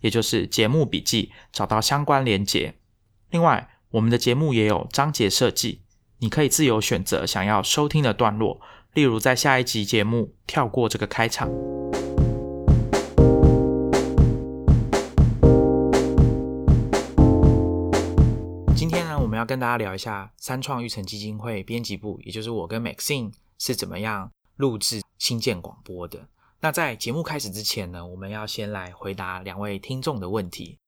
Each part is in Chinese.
也就是节目笔记，找到相关连结。另外，我们的节目也有章节设计，你可以自由选择想要收听的段落，例如在下一集节目跳过这个开场。今天呢，我们要跟大家聊一下三创育成基金会编辑部，也就是我跟 Maxine 是怎么样录制新建广播的。那在节目开始之前呢，我们要先来回答两位听众的问题。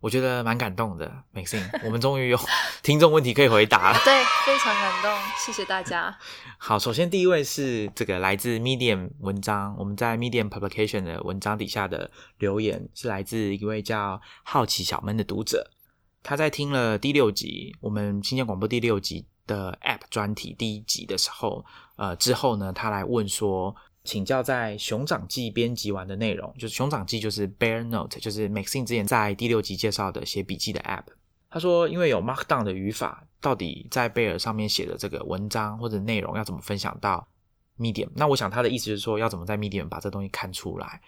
我觉得蛮感动的，Maxine，我们终于有 听众问题可以回答了。对，非常感动，谢谢大家。好，首先第一位是这个来自 Medium 文章，我们在 Medium Publication 的文章底下的留言是来自一位叫好奇小闷的读者。他在听了第六集我们新疆广播第六集的 App 专题第一集的时候，呃，之后呢，他来问说。请教在熊掌记编辑完的内容，就是熊掌记就是 Bear Note，就是 Maxine 之前在第六集介绍的写笔记的 App。他说，因为有 Markdown 的语法，到底在 Bear 上面写的这个文章或者内容要怎么分享到 Medium？那我想他的意思就是说，要怎么在 Medium 把这东西看出来？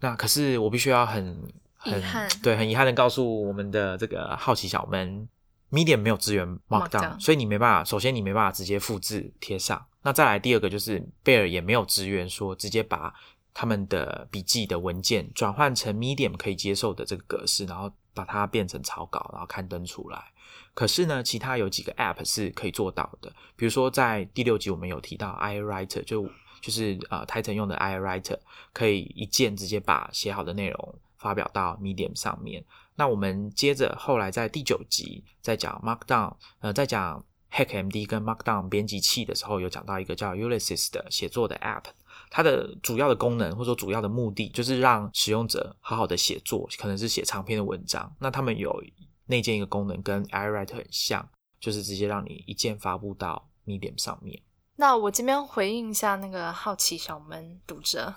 那可是我必须要很很对很遗憾的告诉我们的这个好奇小们，Medium 没有支援 Markdown，所以你没办法，首先你没办法直接复制贴上。那再来第二个就是贝尔也没有支援说直接把他们的笔记的文件转换成 Medium 可以接受的这个格式，然后把它变成草稿，然后刊登出来。可是呢，其他有几个 App 是可以做到的，比如说在第六集我们有提到 iWriter，就就是呃 Titan 用的 iWriter，可以一键直接把写好的内容发表到 Medium 上面。那我们接着后来在第九集在讲 Markdown，呃，在讲。HackMD 跟 Markdown 编辑器的时候，有讲到一个叫 Ulysses 的写作的 App，它的主要的功能或者说主要的目的，就是让使用者好好的写作，可能是写长篇的文章。那他们有内建一个功能，跟 iWriter 很像，就是直接让你一键发布到 Medium 上面。那我这边回应一下那个好奇小门读者，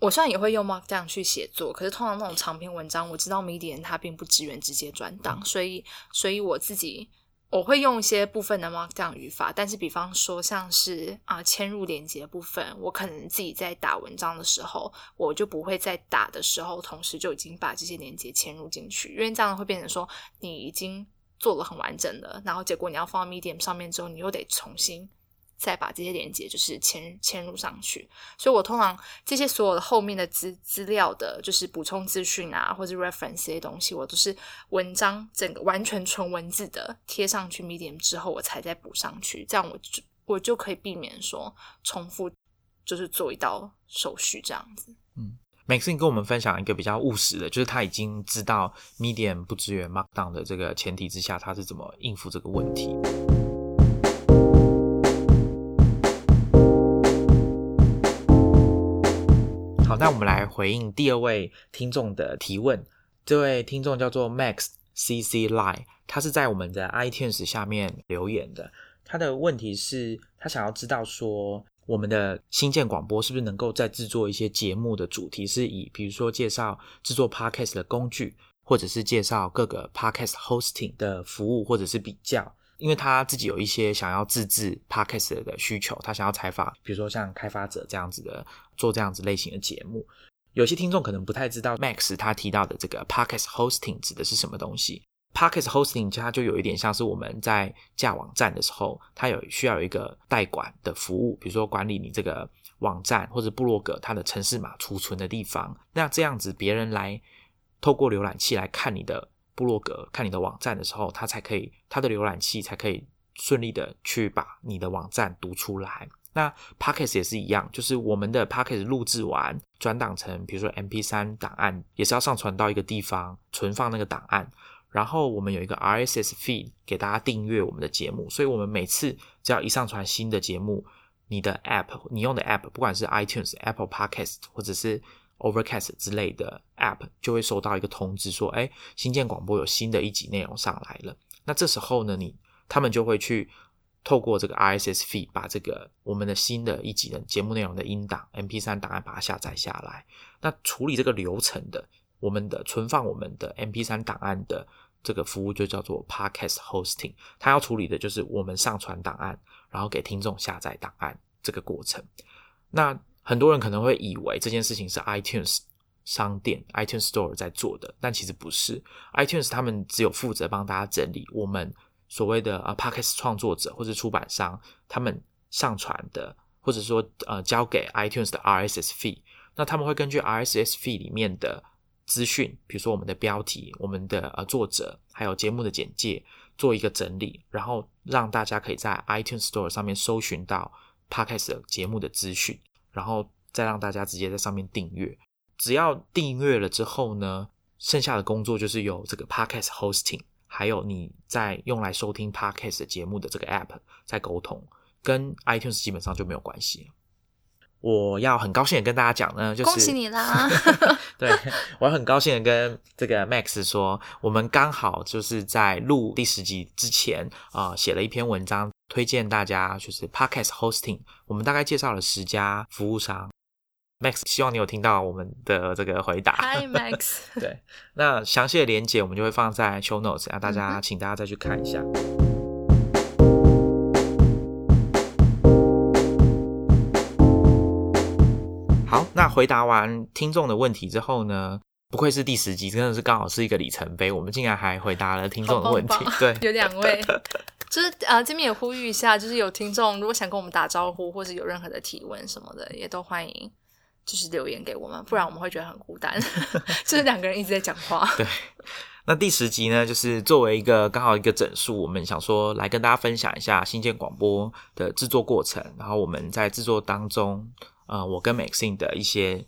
我虽然也会用 Markdown 去写作，可是通常那种长篇文章，我知道 Medium 它并不支援直接转档，所以所以我自己。我会用一些部分的这样语法，但是比方说像是啊嵌入连接部分，我可能自己在打文章的时候，我就不会在打的时候同时就已经把这些连接嵌入进去，因为这样会变成说你已经做了很完整的，然后结果你要放到 Medium 上面之后，你又得重新。再把这些连接就是嵌嵌入上去，所以我通常这些所有的后面的资资料的，就是补充资讯啊，或者 reference 这些东西，我都是文章整个完全纯文字的贴上去 medium 之后，我才再补上去，这样我就我就可以避免说重复，就是做一道手续这样子。嗯，Maxine 跟我们分享一个比较务实的，就是他已经知道 medium 不支援 markdown 的这个前提之下，他是怎么应付这个问题。那我们来回应第二位听众的提问。这位听众叫做 Max C C Lie，他是在我们的 iTunes 下面留言的。他的问题是，他想要知道说，我们的新建广播是不是能够在制作一些节目的主题，是以比如说介绍制作 Podcast 的工具，或者是介绍各个 Podcast hosting 的服务，或者是比较。因为他自己有一些想要自制 podcast 的需求，他想要采访，比如说像开发者这样子的做这样子类型的节目。有些听众可能不太知道，Max 他提到的这个 podcast hosting 指的是什么东西。podcast hosting 它就有一点像是我们在架网站的时候，它有需要有一个代管的服务，比如说管理你这个网站或者部落格它的城市码储存的地方。那这样子别人来透过浏览器来看你的。部落格看你的网站的时候，它才可以，它的浏览器才可以顺利的去把你的网站读出来。那 Pockets 也是一样，就是我们的 Pockets 录制完转档成，比如说 MP3 档案，也是要上传到一个地方存放那个档案。然后我们有一个 RSS feed 给大家订阅我们的节目，所以我们每次只要一上传新的节目，你的 App，你用的 App，不管是 iTunes、Apple Podcast 或者是 Overcast 之类的 App 就会收到一个通知，说，哎，新建广播有新的一集内容上来了。那这时候呢，你他们就会去透过这个 RSS feed 把这个我们的新的一集的节目内容的音档 MP3 档案把它下载下来。那处理这个流程的，我们的存放我们的 MP3 档案的这个服务就叫做 Podcast Hosting。它要处理的就是我们上传档案，然后给听众下载档案这个过程。那很多人可能会以为这件事情是 iTunes 商店 iTunes Store 在做的，但其实不是。iTunes 他们只有负责帮大家整理我们所谓的啊 Podcast 创作者或者出版商他们上传的，或者说呃交给 iTunes 的 RSS fee。那他们会根据 RSS feed 里面的资讯，比如说我们的标题、我们的呃作者，还有节目的简介，做一个整理，然后让大家可以在 iTunes Store 上面搜寻到 Podcast 节目的资讯。然后再让大家直接在上面订阅，只要订阅了之后呢，剩下的工作就是有这个 podcast hosting，还有你在用来收听 podcast 节目的这个 app 在沟通，跟 iTunes 基本上就没有关系。我要很高兴的跟大家讲呢，就是恭喜你啦！对我很高兴的跟这个 Max 说，我们刚好就是在录第十集之前啊，写了一篇文章。推荐大家就是 Podcast Hosting，我们大概介绍了十家服务商。Max，希望你有听到我们的这个回答。Hi Max。对，那详细的连接我们就会放在 Show Notes，让大家请大家再去看一下。好，那回答完听众的问题之后呢，不愧是第十集，真的是刚好是一个里程碑，我们竟然还回答了听众的问题。对，有两位。就是呃，这边也呼吁一下，就是有听众如果想跟我们打招呼，或者有任何的提问什么的，也都欢迎，就是留言给我们，不然我们会觉得很孤单 就是两个人一直在讲话。对，那第十集呢，就是作为一个刚好一个整数，我们想说来跟大家分享一下新建广播的制作过程，然后我们在制作当中，呃，我跟 Maxine 的一些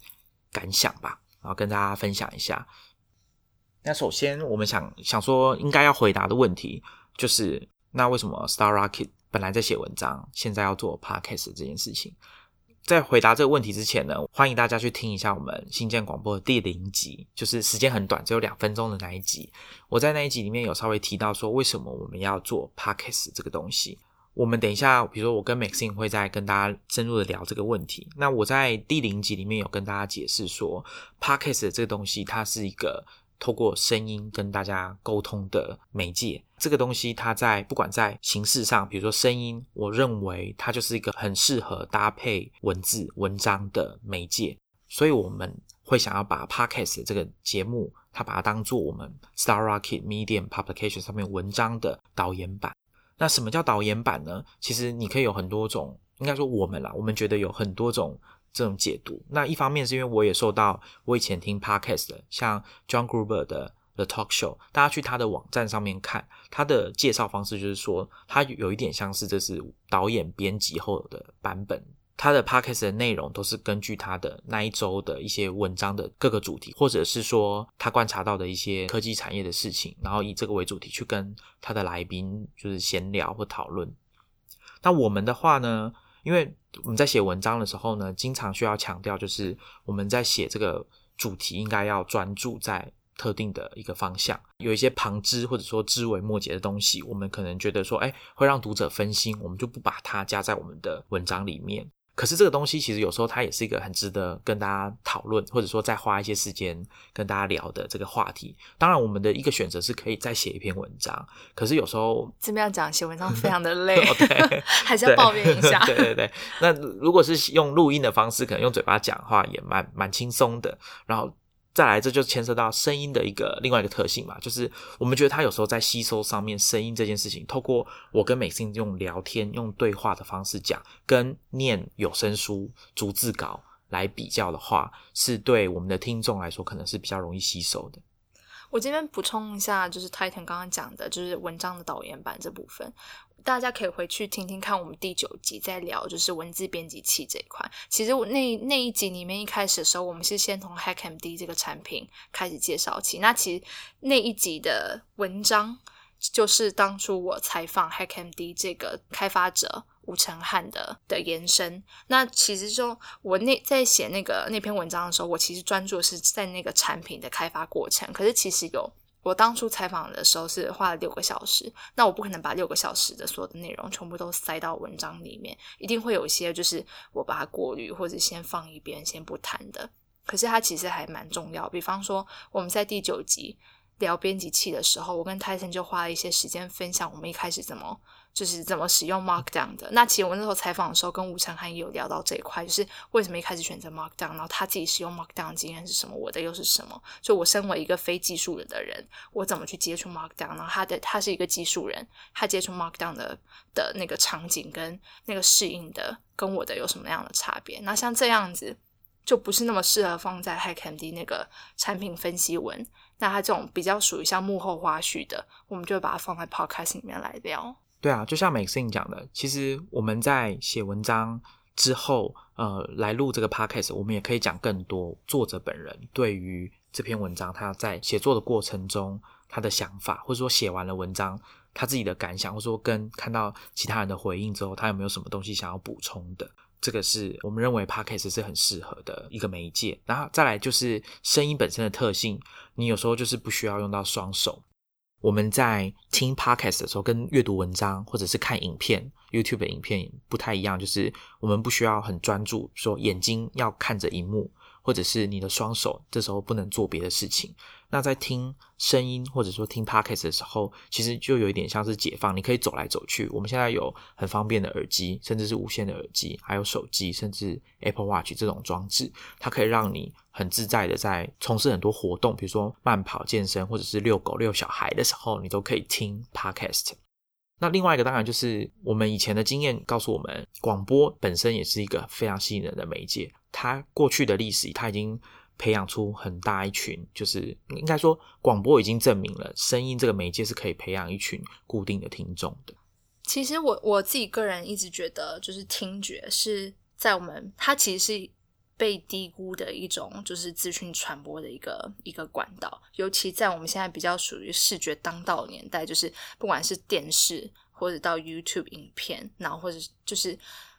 感想吧，然后跟大家分享一下。那首先我们想想说，应该要回答的问题就是。那为什么 Star Rocket 本来在写文章，现在要做 Podcast 这件事情？在回答这个问题之前呢，欢迎大家去听一下我们新建广播的第零集，就是时间很短，只有两分钟的那一集。我在那一集里面有稍微提到说，为什么我们要做 Podcast 这个东西。我们等一下，比如说我跟 Maxine 会再跟大家深入的聊这个问题。那我在第零集里面有跟大家解释说，Podcast 这个东西它是一个。透过声音跟大家沟通的媒介，这个东西它在不管在形式上，比如说声音，我认为它就是一个很适合搭配文字文章的媒介，所以我们会想要把 Podcast 这个节目，它把它当做我们 Star Rocket Medium Publication 上面文章的导演版。那什么叫导演版呢？其实你可以有很多种，应该说我们啦，我们觉得有很多种。这种解读，那一方面是因为我也受到我以前听 podcast 的，像 John Gruber 的 The Talk Show，大家去他的网站上面看他的介绍方式，就是说他有一点像是这是导演编辑后的版本，他的 podcast 的内容都是根据他的那一周的一些文章的各个主题，或者是说他观察到的一些科技产业的事情，然后以这个为主题去跟他的来宾就是闲聊或讨论。那我们的话呢？因为我们在写文章的时候呢，经常需要强调，就是我们在写这个主题应该要专注在特定的一个方向，有一些旁枝或者说枝微末节的东西，我们可能觉得说，哎，会让读者分心，我们就不把它加在我们的文章里面。可是这个东西其实有时候它也是一个很值得跟大家讨论，或者说再花一些时间跟大家聊的这个话题。当然，我们的一个选择是可以再写一篇文章。可是有时候这么样讲写文章非常的累，还是要抱怨一下。对对对。那如果是用录音的方式，可能用嘴巴讲话也蛮蛮轻松的。然后。再来，这就牵涉到声音的一个另外一个特性嘛，就是我们觉得他有时候在吸收上面，声音这件事情，透过我跟美心用聊天、用对话的方式讲，跟念有声书、逐字稿来比较的话，是对我们的听众来说，可能是比较容易吸收的。我这边补充一下，就是 Titan 刚刚讲的，就是文章的导言版这部分。大家可以回去听听看，我们第九集在聊就是文字编辑器这一块。其实我那那一集里面一开始的时候，我们是先从 HackMD 这个产品开始介绍起。那其实那一集的文章就是当初我采访 HackMD 这个开发者吴成汉的的延伸。那其实就我那在写那个那篇文章的时候，我其实专注是在那个产品的开发过程。可是其实有我当初采访的时候是花了六个小时，那我不可能把六个小时的所有的内容全部都塞到文章里面，一定会有一些就是我把它过滤或者先放一边先不谈的。可是它其实还蛮重要，比方说我们在第九集。聊编辑器的时候，我跟 Titan 就花了一些时间分享我们一开始怎么就是怎么使用 Markdown 的。那其实我那时候采访的时候，跟吴成汉也有聊到这一块，就是为什么一开始选择 Markdown，然后他自己使用 Markdown 经验是什么，我的又是什么？就我身为一个非技术人的人，我怎么去接触 Markdown？然后他的他是一个技术人，他接触 Markdown 的的那个场景跟那个适应的，跟我的有什么样的差别？那像这样子，就不是那么适合放在 HackMD 那个产品分析文。那它这种比较属于像幕后花絮的，我们就把它放在 podcast 里面来聊。对啊，就像 Maxine 讲的，其实我们在写文章之后，呃，来录这个 podcast，我们也可以讲更多作者本人对于这篇文章他在写作的过程中他的想法，或者说写完了文章他自己的感想，或者说跟看到其他人的回应之后，他有没有什么东西想要补充的。这个是我们认为 podcast 是很适合的一个媒介，然后再来就是声音本身的特性，你有时候就是不需要用到双手。我们在听 podcast 的时候，跟阅读文章或者是看影片 YouTube 的影片不太一样，就是我们不需要很专注，说眼睛要看着荧幕。或者是你的双手，这时候不能做别的事情。那在听声音或者说听 podcast 的时候，其实就有一点像是解放，你可以走来走去。我们现在有很方便的耳机，甚至是无线的耳机，还有手机，甚至 Apple Watch 这种装置，它可以让你很自在的在从事很多活动，比如说慢跑、健身，或者是遛狗、遛小孩的时候，你都可以听 podcast。那另外一个当然就是我们以前的经验告诉我们，广播本身也是一个非常吸引人的媒介。它过去的历史，它已经培养出很大一群，就是应该说广播已经证明了，声音这个媒介是可以培养一群固定的听众的。其实我我自己个人一直觉得，就是听觉是在我们它其实是被低估的一种，就是资讯传播的一个一个管道。尤其在我们现在比较属于视觉当道年代，就是不管是电视或者到 YouTube 影片，然后或者就是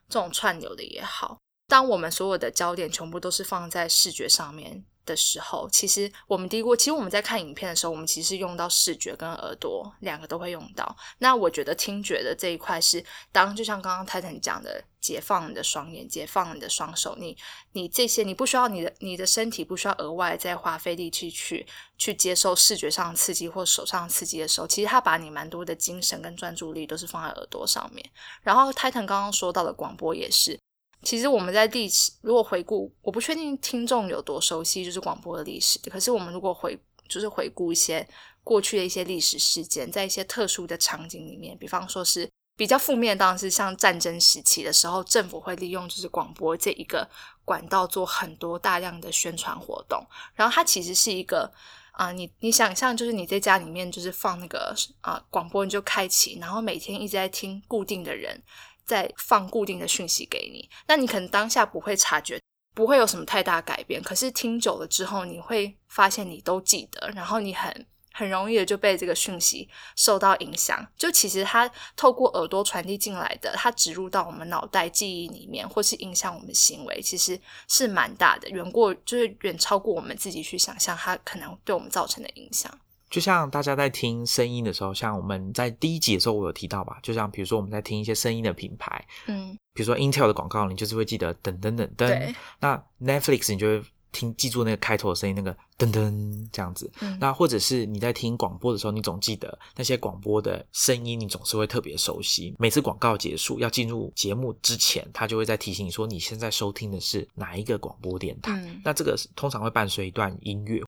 这种串流的也好。当我们所有的焦点全部都是放在视觉上面的时候，其实我们低估。其实我们在看影片的时候，我们其实用到视觉跟耳朵两个都会用到。那我觉得听觉的这一块是，当就像刚刚泰坦讲的，解放你的双眼，解放你的双手，你你这些你不需要你的你的身体不需要额外再花费力气去去接受视觉上刺激或手上刺激的时候，其实他把你蛮多的精神跟专注力都是放在耳朵上面。然后泰坦刚刚说到的广播也是。其实我们在历史，如果回顾，我不确定听众有多熟悉，就是广播的历史。可是我们如果回，就是回顾一些过去的一些历史事件，在一些特殊的场景里面，比方说是比较负面，当然是像战争时期的时候，政府会利用就是广播这一个管道做很多大量的宣传活动。然后它其实是一个啊，你你想象就是你在家里面就是放那个啊广播，你就开启，然后每天一直在听固定的人。在放固定的讯息给你，那你可能当下不会察觉，不会有什么太大改变。可是听久了之后，你会发现你都记得，然后你很很容易的就被这个讯息受到影响。就其实它透过耳朵传递进来的，它植入到我们脑袋记忆里面，或是影响我们行为，其实是蛮大的，远过就是远超过我们自己去想象它可能对我们造成的影响。就像大家在听声音的时候，像我们在第一集的时候，我有提到吧。就像比如说我们在听一些声音的品牌，嗯，比如说 Intel 的广告，你就是会记得噔噔噔噔。那 Netflix 你就会听记住那个开头的声音，那个噔噔这样子。那或者是你在听广播的时候，你总记得那些广播的声音，你总是会特别熟悉。每次广告结束要进入节目之前，他就会在提醒你说你现在收听的是哪一个广播电台。那这个通常会伴随一段音乐。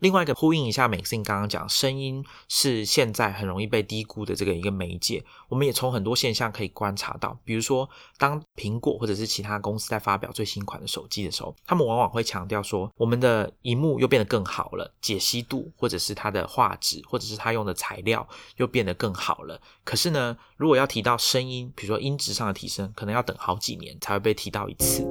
另外一个呼应一下，Maxine 刚刚讲，声音是现在很容易被低估的这个一个媒介。我们也从很多现象可以观察到，比如说，当苹果或者是其他公司在发表最新款的手机的时候，他们往往会强调说，我们的荧幕又变得更好了，解析度或者是它的画质，或者是它用的材料又变得更好了。可是呢，如果要提到声音，比如说音质上的提升，可能要等好几年才会被提到一次。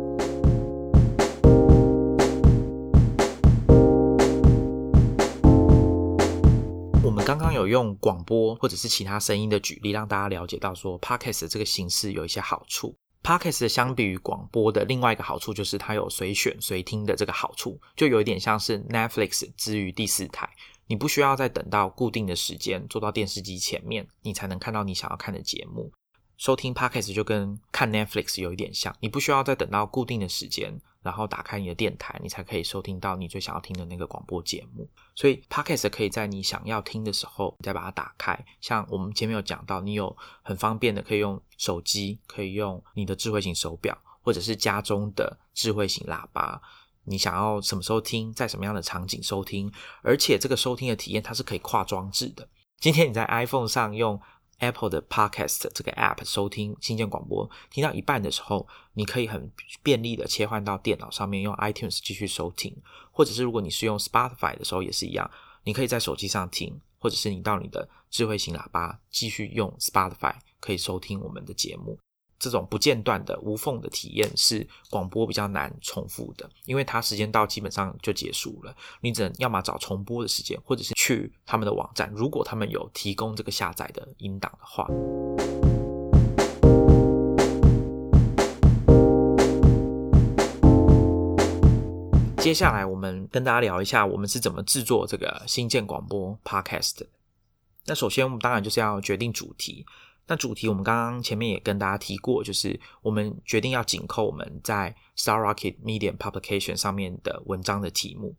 有用广播或者是其他声音的举例，让大家了解到说 podcast 这个形式有一些好处。podcast 相比于广播的另外一个好处就是它有随选随听的这个好处，就有一点像是 Netflix 之于第四台，你不需要再等到固定的时间坐到电视机前面，你才能看到你想要看的节目。收听 podcast 就跟看 Netflix 有一点像，你不需要再等到固定的时间，然后打开你的电台，你才可以收听到你最想要听的那个广播节目。所以 podcast 可以在你想要听的时候再把它打开。像我们前面有讲到，你有很方便的可以用手机，可以用你的智慧型手表，或者是家中的智慧型喇叭。你想要什么时候听，在什么样的场景收听，而且这个收听的体验它是可以跨装置的。今天你在 iPhone 上用。Apple 的 Podcast 这个 App 收听新建广播，听到一半的时候，你可以很便利的切换到电脑上面用 iTunes 继续收听，或者是如果你是用 Spotify 的时候也是一样，你可以在手机上听，或者是你到你的智慧型喇叭继续用 Spotify 可以收听我们的节目。这种不间断的无缝的体验是广播比较难重复的，因为它时间到基本上就结束了。你只能要么找重播的时间，或者是去他们的网站，如果他们有提供这个下载的音档的话。接下来我们跟大家聊一下，我们是怎么制作这个新建广播 Podcast 的。那首先我们当然就是要决定主题。那主题我们刚刚前面也跟大家提过，就是我们决定要紧扣我们在 Star Rocket Media Publication 上面的文章的题目。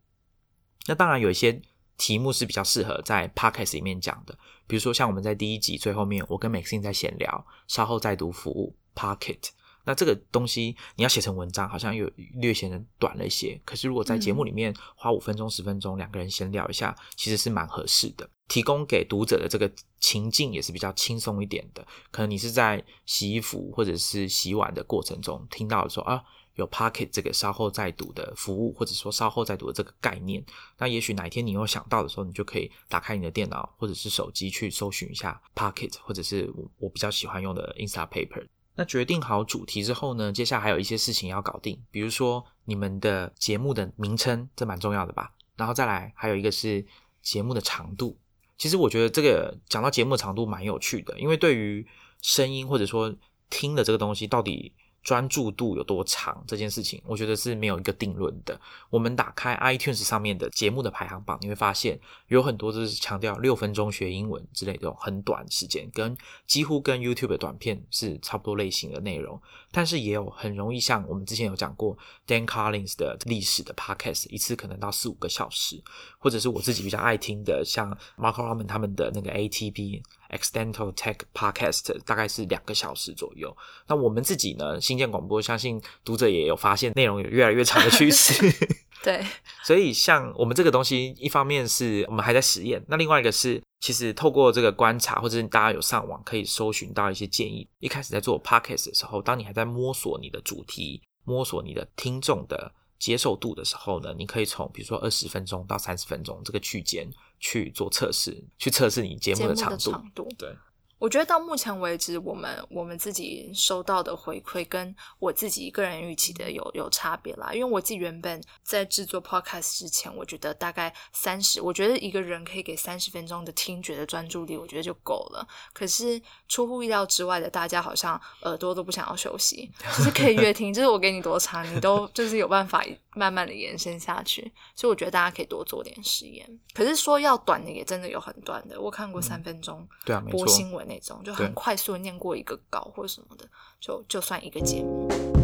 那当然有一些题目是比较适合在 Podcast 里面讲的，比如说像我们在第一集最后面，我跟 Maxine 在闲聊，稍后再读服务 Pocket。那这个东西你要写成文章，好像又略显得短了一些。可是如果在节目里面花五分钟、十分钟，两个人闲聊一下，其实是蛮合适的。提供给读者的这个情境也是比较轻松一点的。可能你是在洗衣服或者是洗碗的过程中听到说啊，有 Pocket 这个稍后再读的服务，或者说稍后再读的这个概念。那也许哪一天你有想到的时候，你就可以打开你的电脑或者是手机去搜寻一下 Pocket，或者是我我比较喜欢用的 Instapaper。那决定好主题之后呢，接下来还有一些事情要搞定，比如说你们的节目的名称，这蛮重要的吧。然后再来还有一个是节目的长度。其实我觉得这个讲到节目长度蛮有趣的，因为对于声音或者说听的这个东西，到底。专注度有多长这件事情，我觉得是没有一个定论的。我们打开 iTunes 上面的节目的排行榜，你会发现有很多都是强调六分钟学英文之类这种很短时间，跟几乎跟 YouTube 的短片是差不多类型的内容。但是也有很容易像我们之前有讲过 Dan Collins 的历史的 Podcast，一次可能到四五个小时，或者是我自己比较爱听的，像 Mark Roman 他们的那个 ATP。Extended Tech Podcast 大概是两个小时左右。那我们自己呢？新建广播，相信读者也有发现，内容有越来越长的趋势。对，所以像我们这个东西，一方面是我们还在实验，那另外一个是，其实透过这个观察，或者是大家有上网可以搜寻到一些建议。一开始在做 Podcast 的时候，当你还在摸索你的主题，摸索你的听众的接受度的时候呢，你可以从比如说二十分钟到三十分钟这个区间。去做测试，去测试你节目的长度。对。我觉得到目前为止，我们我们自己收到的回馈跟我自己个人预期的有有差别啦。因为我自己原本在制作 podcast 之前，我觉得大概三十，我觉得一个人可以给三十分钟的听觉的专注力，我觉得就够了。可是出乎意料之外的，大家好像耳朵都不想要休息，就是可以越听，就是我给你多长，你都就是有办法慢慢的延伸下去。所以我觉得大家可以多做点实验。可是说要短的，也真的有很短的，我看过三分钟，对啊，播新闻。那种就很快速的念过一个稿或者什么的，就就算一个节目。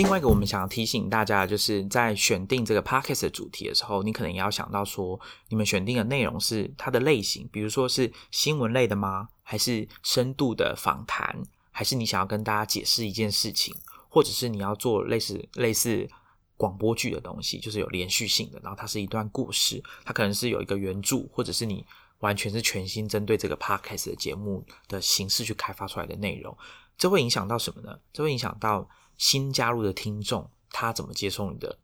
另外一个我们想要提醒大家，就是在选定这个 podcast 的主题的时候，你可能也要想到说，你们选定的内容是它的类型，比如说是新闻类的吗？还是深度的访谈？还是你想要跟大家解释一件事情？或者是你要做类似类似？广播剧的东西就是有连续性的，然后它是一段故事，它可能是有一个原著，或者是你完全是全新针对这个 podcast 的节目的形式去开发出来的内容，这会影响到什么呢？这会影响到新加入的听众他怎么接受你的，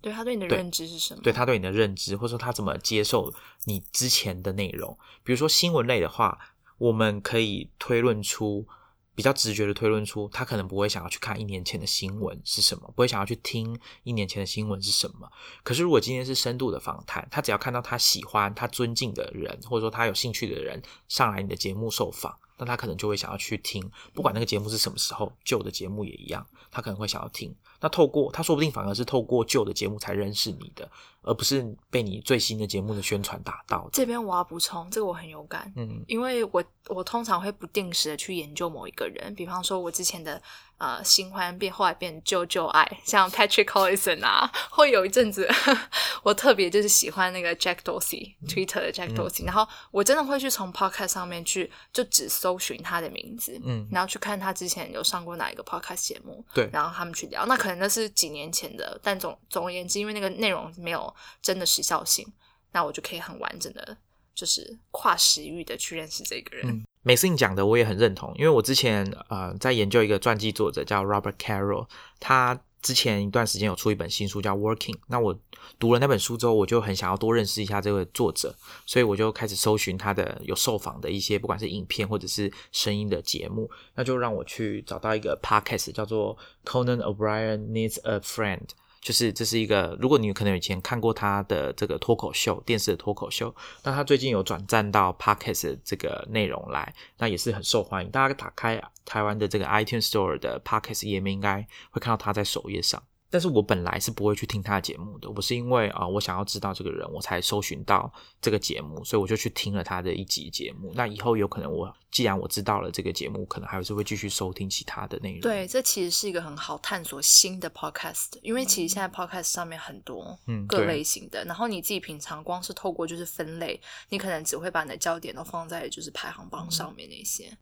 对他对你的认知是什么？对他对你的认知，或者说他怎么接受你之前的内容？比如说新闻类的话，我们可以推论出。比比较直觉的推论出，他可能不会想要去看一年前的新闻是什么，不会想要去听一年前的新闻是什么。可是如果今天是深度的访谈，他只要看到他喜欢、他尊敬的人，或者说他有兴趣的人上来你的节目受访，那他可能就会想要去听，不管那个节目是什么时候，旧的节目也一样，他可能会想要听。那透过他说不定反而是透过旧的节目才认识你的，而不是被你最新的节目的宣传打到。这边我要补充，这个我很有感，嗯因为我我通常会不定时的去研究某一个人，比方说我之前的呃新欢变后来变旧旧爱，像 Patrick Collison 啊，会有一阵子 我特别就是喜欢那个 Jack Dorsey，Twitter 的 Jack Dorsey，、然后我真的会去从 Podcast 上面去就只搜寻他的名字，嗯然后去看他之前有上过哪一个 Podcast 节目，对然后他们去聊，那可能那是几年前的，但总总而言之，因为那个内容没有真的时效性，那我就可以很完整的，就是跨时域的去认识这个人。嗯，美思你讲的我也很认同，因为我之前呃在研究一个传记作者叫 Robert Carroll，他之前一段时间有出一本新书叫《Working》，那我读了那本书之后，我就很想要多认识一下这位作者，所以我就开始搜寻他的有受访的一些不管是影片或者是声音的节目，那就让我去找到一个 podcast 叫做 Conan O'Brien Needs a Friend。就是这是一个，如果你可能以前看过他的这个脱口秀，电视的脱口秀，那他最近有转战到 podcast 这个内容来，那也是很受欢迎。大家打开台湾的这个 iTunes Store 的 podcast 页面，应该会看到他在首页上。但是我本来是不会去听他的节目的，我是因为啊、我想要知道这个人，我才搜寻到这个节目，所以我就去听了他的一集节目。那以后有可能我既然我知道了这个节目，可能还是会继续收听其他的内容。对，这其实是一个很好探索新的 podcast，因为其实现在 podcast 上面很多各类型的，然后你自己平常光是透过就是分类，你可能只会把你的焦点都放在就是排行榜上面那些。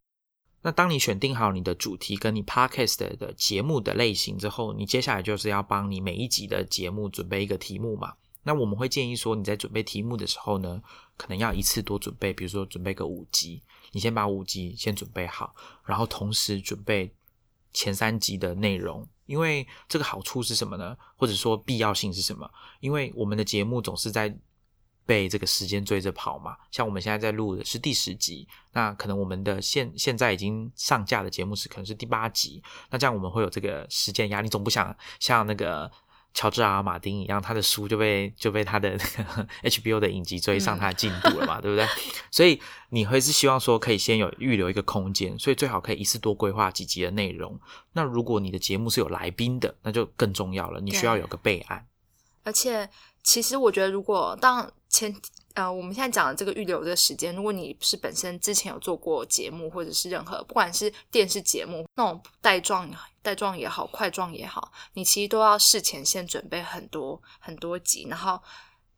那当你选定好你的主题跟你 podcast 的节目的类型之后，你接下来就是要帮你每一集的节目准备一个题目嘛。那我们会建议说，你在准备题目的时候呢，可能要一次多准备，比如说准备个五集，你先把五集先准备好，然后同时准备前三集的内容。因为这个好处是什么呢？或者说必要性是什么？因为我们的节目总是在被这个时间追着跑嘛。像我们现在在录的是第十集，那可能我们的现现在已经上架的节目是可能是第八集，那这样我们会有这个时间压力，总不想像那个乔治 R 马丁一样，他的书就被就被他的 HBO 的影集追上他的进度了嘛，对不对？所以你会是希望说可以先有预留一个空间，所以最好可以一次多规划几集的内容。那如果你的节目是有来宾的，那就更重要了，你需要有个备案。而且，其实我觉得，如果当前呃，我们现在讲的这个预留的时间，如果你是本身之前有做过节目，或者是任何不管是电视节目那种带状带状也好，块状也好，你其实都要事前先准备很多很多集，然后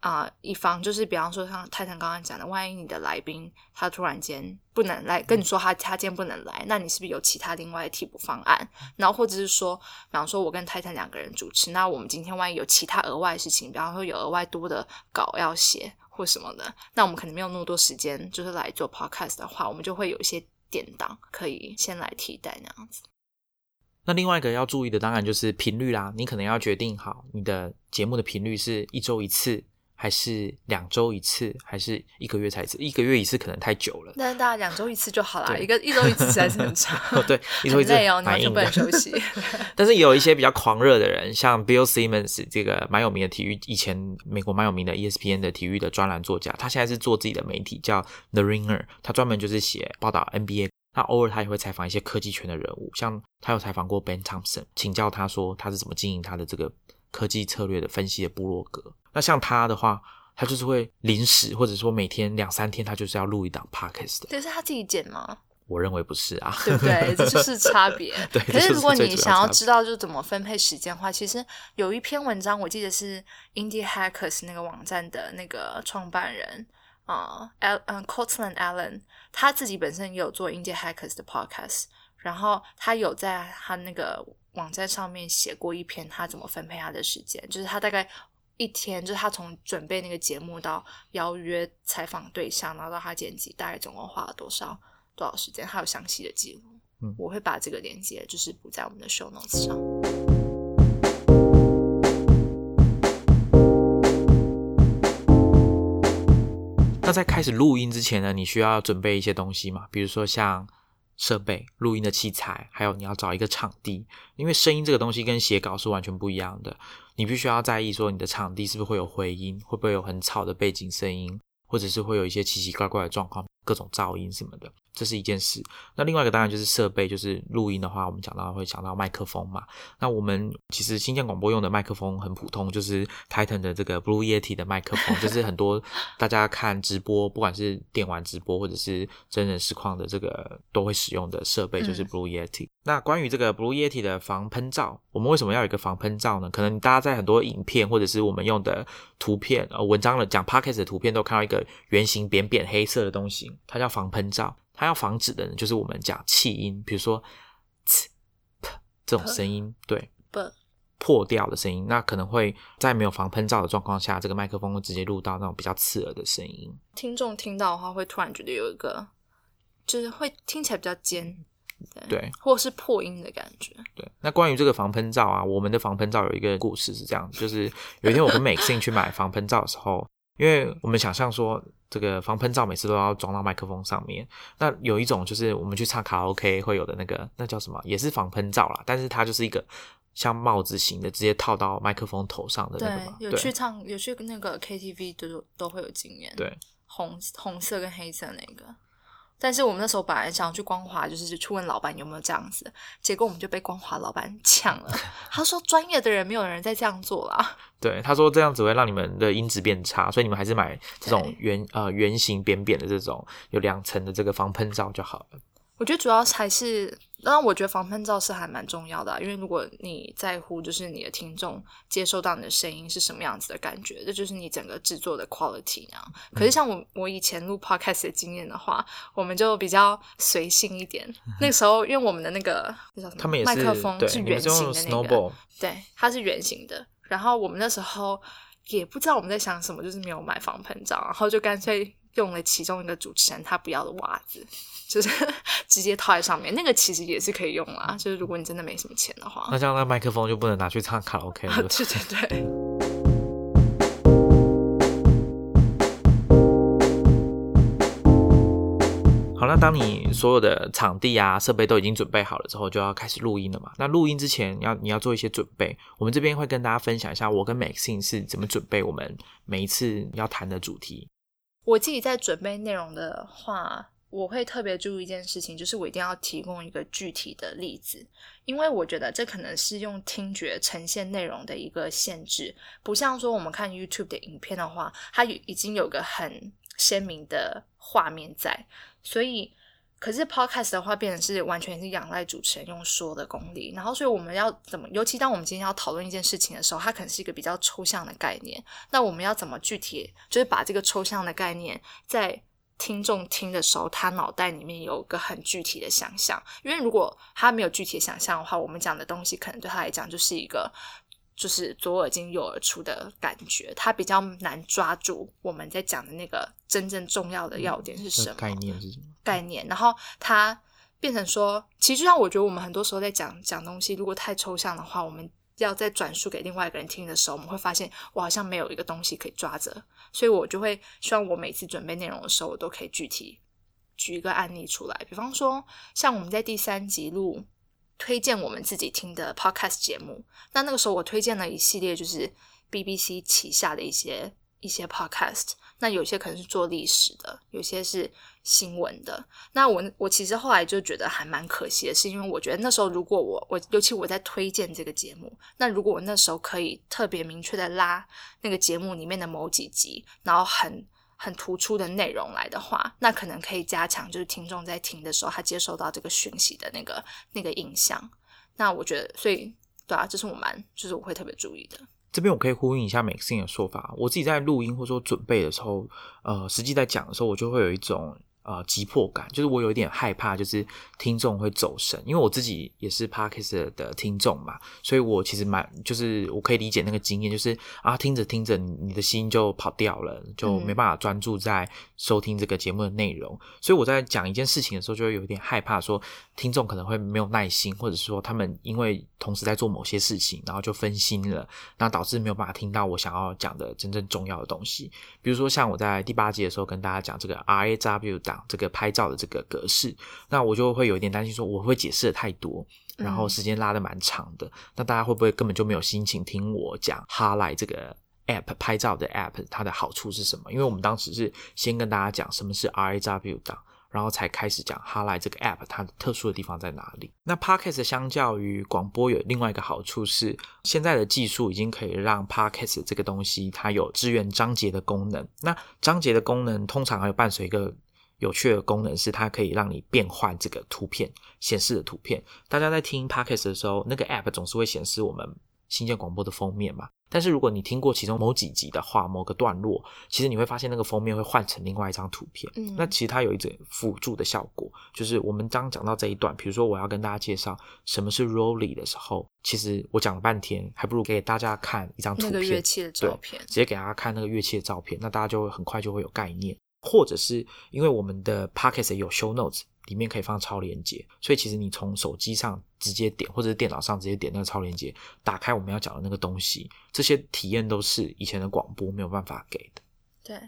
啊、以防就是比方说像泰坦刚刚讲的，万一你的来宾他突然间不能来跟你说他他今天不能来，那你是不是有其他另外的替补方案？然后或者是说，比方说我跟泰坦两个人主持，那我们今天万一有其他额外的事情，比方说有额外多的稿要写或什么的，那我们可能没有那么多时间，就是来做 podcast 的话，我们就会有一些典当可以先来替代那样子。那另外一个要注意的，当然就是频率啦。你可能要决定好你的节目的频率是一周一次，还是两周一次，还是一个月才一次？一个月一次可能太久了。但是大家两周一次就好啦，一个一周一次实在是很长，对，一周一次很累哦，你完全不休息。但是也有一些比较狂热的人，像 Bill Simmons 这个蛮有名的体育，以前美国蛮有名的 E ESPN 的体育的专栏作家，他现在是做自己的媒体叫 The Ringer，他专门就是写报道 NBA。那偶尔他也会采访一些科技圈的人物，像他有采访过 Ben Thompson，请教他说他是怎么经营他的这个科技策略的分析的部落格。那像他的话，他就是会临时或者说每天两三天，他就是要录一档 podcast 的。这是他自己剪吗？我认为不是啊，对不对？这就是差别。对可是是如果你想要知道就是怎么分配时间的话，其实有一篇文章，我记得是 Indie Hackers 那个网站的那个创办人啊，呃 Al 嗯 Cortland Allen，他自己本身也有做 Indie Hackers 的 podcast，然后他有在他那个网站上面写过一篇他怎么分配他的时间，就是他大概。一天就是他从准备那个节目到邀约采访对象，然后到他剪辑，大概总共花了多少多少时间，他有详细的记录。嗯我会把这个链接就是补在我们的 show notes 上。那在开始录音之前呢，你需要准备一些东西嘛，比如说像设备、录音的器材，还有你要找一个场地，因为声音这个东西跟写稿是完全不一样的，你必须要在意说你的场地是不是会有回音，会不会有很吵的背景声音，或者是会有一些奇奇怪怪的状况，各种噪音什么的。这是一件事，那另外一个当然就是设备，就是录音的话，我们讲到会讲到麦克风嘛。那我们其实新建广播用的麦克风很普通，就是 Titan 的这个 Blue Yeti 的麦克风，就是很多大家看直播，不管是电玩直播或者是真人实况的这个都会使用的设备，就是 Blue Yeti。那关于这个 Blue Yeti 的防喷罩，我们为什么要有一个防喷罩呢？可能大家在很多影片或者是我们用的图片呃文章的讲 Podcast 的图片都看到一个圆形扁扁黑色的东西，它叫防喷罩。它要防止的呢，就是我们讲气音，比如说“呲”“噗”这种声音，对，不破掉的声音，那可能会在没有防喷罩的状况下，这个麦克风会直接录到那种比较刺耳的声音。听众听到的话，会突然觉得有一个，就是会听起来比较尖，对，或是破音的感觉。对，那关于这个防喷罩啊，我们的防喷罩有一个故事是这样，就是有一天我跟美信去买防喷罩的时候，因为我们想象说。这个防喷罩每次都要装到麦克风上面。那有一种就是我们去唱卡拉 OK 会有的那个，那叫什么？也是防喷罩啦，但是它就是一个像帽子型的，直接套到麦克风头上的那个。对，有去唱，有去那个 KTV 都都会有经验。对，红红色跟黑色那个。但是我们那时候本来想去光华，就是去问老板有没有这样子，结果我们就被光华老板抢了。他说专业的人没有人再这样做了。对，他说这样子会让你们的音质变差，所以你们还是买这种圆呃圆形扁扁的这种有两层的这个防喷罩就好了。我觉得主要还是，当然我觉得防喷罩是还蛮重要的，因为如果你在乎就是你的听众接收到你的声音是什么样子的感觉，这就是你整个制作的 quality 那样。可是像我我以前录 podcast 的经验的话，我们就比较随性一点。那个时候因为我们的那个他们也麦克风是圆形的那个，对，它是圆形的。然后我们那时候也不知道我们在想什么，就是没有买防喷罩，然后就干脆用了其中一个主持人他不要的袜子。就是 直接套在上面，那个其实也是可以用啦。就是如果你真的没什么钱的话，那这样那麦克风就不能拿去唱卡拉 OK 了。对对对。好那当你所有的场地啊、设备都已经准备好了之后，就要开始录音了嘛。那录音之前要你要做一些准备，我们这边会跟大家分享一下我跟 Maxine 是怎么准备我们每一次要谈的主题。我自己在准备内容的话。我会特别注意一件事情，就是我一定要提供一个具体的例子，因为我觉得这可能是用听觉呈现内容的一个限制，不像说我们看 YouTube 的影片的话，它已经有个很鲜明的画面在，所以可是 Podcast 的话，变成是完全是仰赖主持人用说的功力，然后所以我们要怎么，尤其当我们今天要讨论一件事情的时候，它可能是一个比较抽象的概念，那我们要怎么具体，就是把这个抽象的概念在。听众听的时候，他脑袋里面有个很具体的想象，因为如果他没有具体的想象的话，我们讲的东西可能对他来讲就是一个就是左耳进右耳出的感觉，他比较难抓住我们在讲的那个真正重要的要点是什么概念是什么概念，然后它变成说，其实就像我觉得我们很多时候在讲讲东西，如果太抽象的话，我们。要再转述给另外一个人听的时候，我们会发现我好像没有一个东西可以抓着，所以我就会希望我每次准备内容的时候，我都可以具体举一个案例出来。比方说，像我们在第三集录推荐我们自己听的 podcast 节目，那那个时候我推荐了一系列就是 BBC 旗下的一些一些 podcast。那有些可能是做历史的，有些是新闻的。那我我其实后来就觉得还蛮可惜的，是因为我觉得那时候如果我我尤其我在推荐这个节目，那如果我那时候可以特别明确的拉那个节目里面的某几集，然后很很突出的内容来的话，那可能可以加强就是听众在听的时候他接收到这个讯息的那个那个印象。那我觉得，所以对啊，这是我蛮就是我会特别注意的。这边我可以呼应一下 Maxine 的说法，我自己在录音或者说准备的时候，呃，实际在讲的时候，我就会有一种。呃，急迫感就是我有一点害怕，就是听众会走神，因为我自己也是 Parkes 的听众嘛，所以我其实蛮就是我可以理解那个经验，就是啊，听着听着，你的心就跑掉了，就没办法专注在收听这个节目的内容。所以我在讲一件事情的时候，就会有一点害怕，说听众可能会没有耐心，或者说他们因为同时在做某些事情，然后就分心了，那导致没有办法听到我想要讲的真正重要的东西。比如说像我在第八集的时候跟大家讲这个 R A W 档这个拍照的这个格式，那我就会有一点担心，说我会解释的太多，然后时间拉的蛮长的，那大家会不会根本就没有心情听我讲哈莱这个 app 拍照的 app 它的好处是什么？因为我们当时是先跟大家讲什么是 RAW 档。然后才开始讲哈莱这个 app 它特殊的地方在哪里。那 podcast 相较于广播有另外一个好处是，现在的技术已经可以让 podcast 这个东西它有支援章节的功能。那章节的功能通常还有伴随一个有趣的功能，是它可以让你变换这个图片显示的图片。大家在听 podcast 的时候，那个 app 总是会显示我们。新建广播的封面嘛，但是如果你听过其中某几集的话，某个段落，其实你会发现那个封面会换成另外一张图片。嗯，那其实它有一种辅助的效果，就是我们刚讲到这一段，比如说我要跟大家介绍什么是 Rolly 的时候，其实我讲了半天，还不如给大家看一张图片，乐器的照片，直接给大家看那个乐器的照片，那大家就会很快就会有概念。或者是因为我们的 p o c k e t 有 Show Notes。里面可以放超连接，所以其实你从手机上直接点，或者是电脑上直接点那个超连接，打开我们要讲的那个东西，这些体验都是以前的广播没有办法给的。对，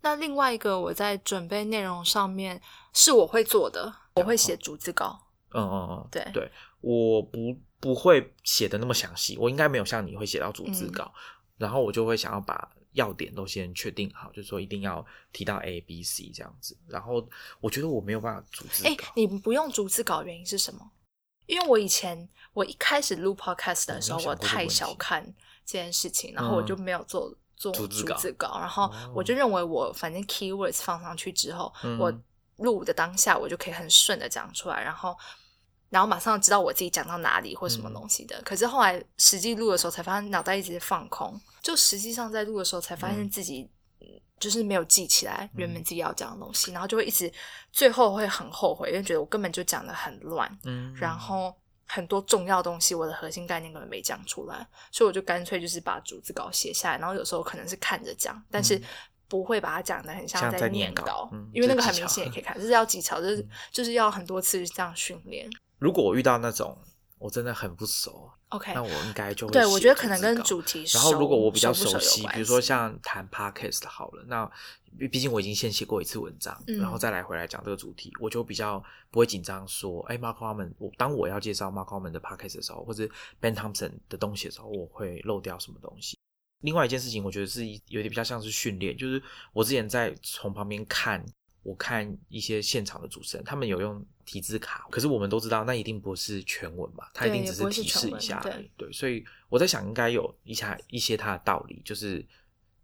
那另外一个我在准备内容上面是我会做的，我会写逐字稿。嗯嗯嗯，对对，我不不会写的那么详细，我应该没有像你会写到逐字稿，然后我就会想要把。要点都先确定好，就是说一定要提到 A、B、C 这样子。然后我觉得我没有办法逐字稿。哎，你不用逐字稿，原因是什么？因为我以前我一开始录 Podcast 的时候，我太小看这件事情，然后我就没有做做逐字稿。然后我就认为我反正 keywords 放上去之后，我录的当下我就可以很顺的讲出来，然后。然后马上知道我自己讲到哪里或什么东西的，可是后来实际录的时候才发现脑袋一直放空，就实际上在录的时候才发现自己就是没有记起来原本自己要讲的东西，然后就会一直最后会很后悔，因为觉得我根本就讲的很乱，嗯，然后很多重要东西我的核心概念根本没讲出来，所以我就干脆就是把逐字稿写下来，然后有时候可能是看着讲，但是不会把它讲的很像在念稿，因为那个很明显也可以看，就是要技巧，就是就是要很多次这样训练。如果我遇到那种我真的很不熟，OK，那我应该就会对我觉得可能跟主题。然后如果我比较熟悉，比如说像谈 Podcast 好了，那毕竟我已经先写过一次文章，然后再来回来讲这个主题，我就比较不会紧张。说，哎，Mark Harmon，我当我要介绍 Mark Harmon 的 Podcast 的时候，或者 Ben Thompson 的东西的时候，我会漏掉什么东西。另外一件事情，我觉得是有点比较像是训练，就是我之前在从旁边看。我看一些现场的主持人，他们有用提字卡，可是我们都知道那一定不是全文嘛，它一定只是提示一下而已。对，所以我在想，应该有一下一些它的道理，就是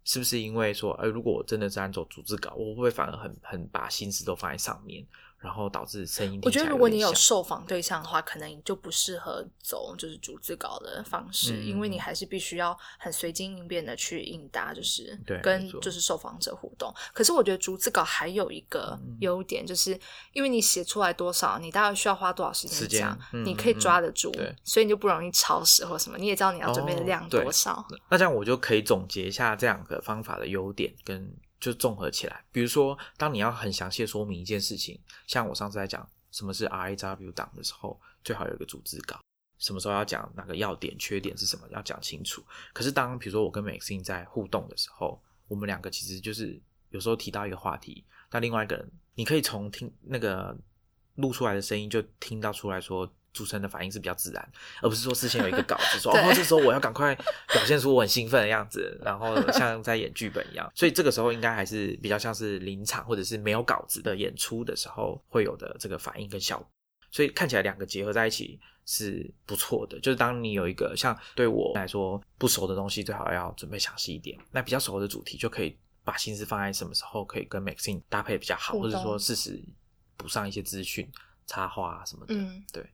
是不是因为说，哎，如果我真的是按照组织稿，我会不会反而很很把心思都放在上面？然后导致声音。我觉得如果你有受访对象的话，可能就不适合走就是逐字稿的方式，因为你还是必须要很随机应变的去应答，就是跟就是受访者互动。可是我觉得逐字稿还有一个优点，就是因为你写出来多少，你大概需要花多少时间讲，你可以抓得住，所以你就不容易超时或什么。你也知道你要准备的量多少。那这样我就可以总结一下这两个方法的优点跟。就综合起来，比如说，当你要很详细说明一件事情，像我上次在讲什么是 RAW 档的时候，最好有一个组织稿。什么时候要讲哪个要点、缺点是什么，要讲清楚。可是当比如说我跟 Maxine 在互动的时候，我们两个其实就是有时候提到一个话题，那另外一个人，你可以从听那个录出来的声音就听到出来说。主持人的反应是比较自然，而不是说事先有一个稿子 说，哦，这时候我要赶快表现出我很兴奋的样子，然后像在演剧本一样。所以这个时候应该还是比较像是临场或者是没有稿子的演出的时候会有的这个反应跟效果。所以看起来两个结合在一起是不错的。就是当你有一个像对我来说不熟的东西，最好要准备详细一点。那比较熟的主题就可以把心思放在什么时候可以跟 Maxine 搭配比较好，或者说适时补上一些资讯、插画什么的。嗯，对。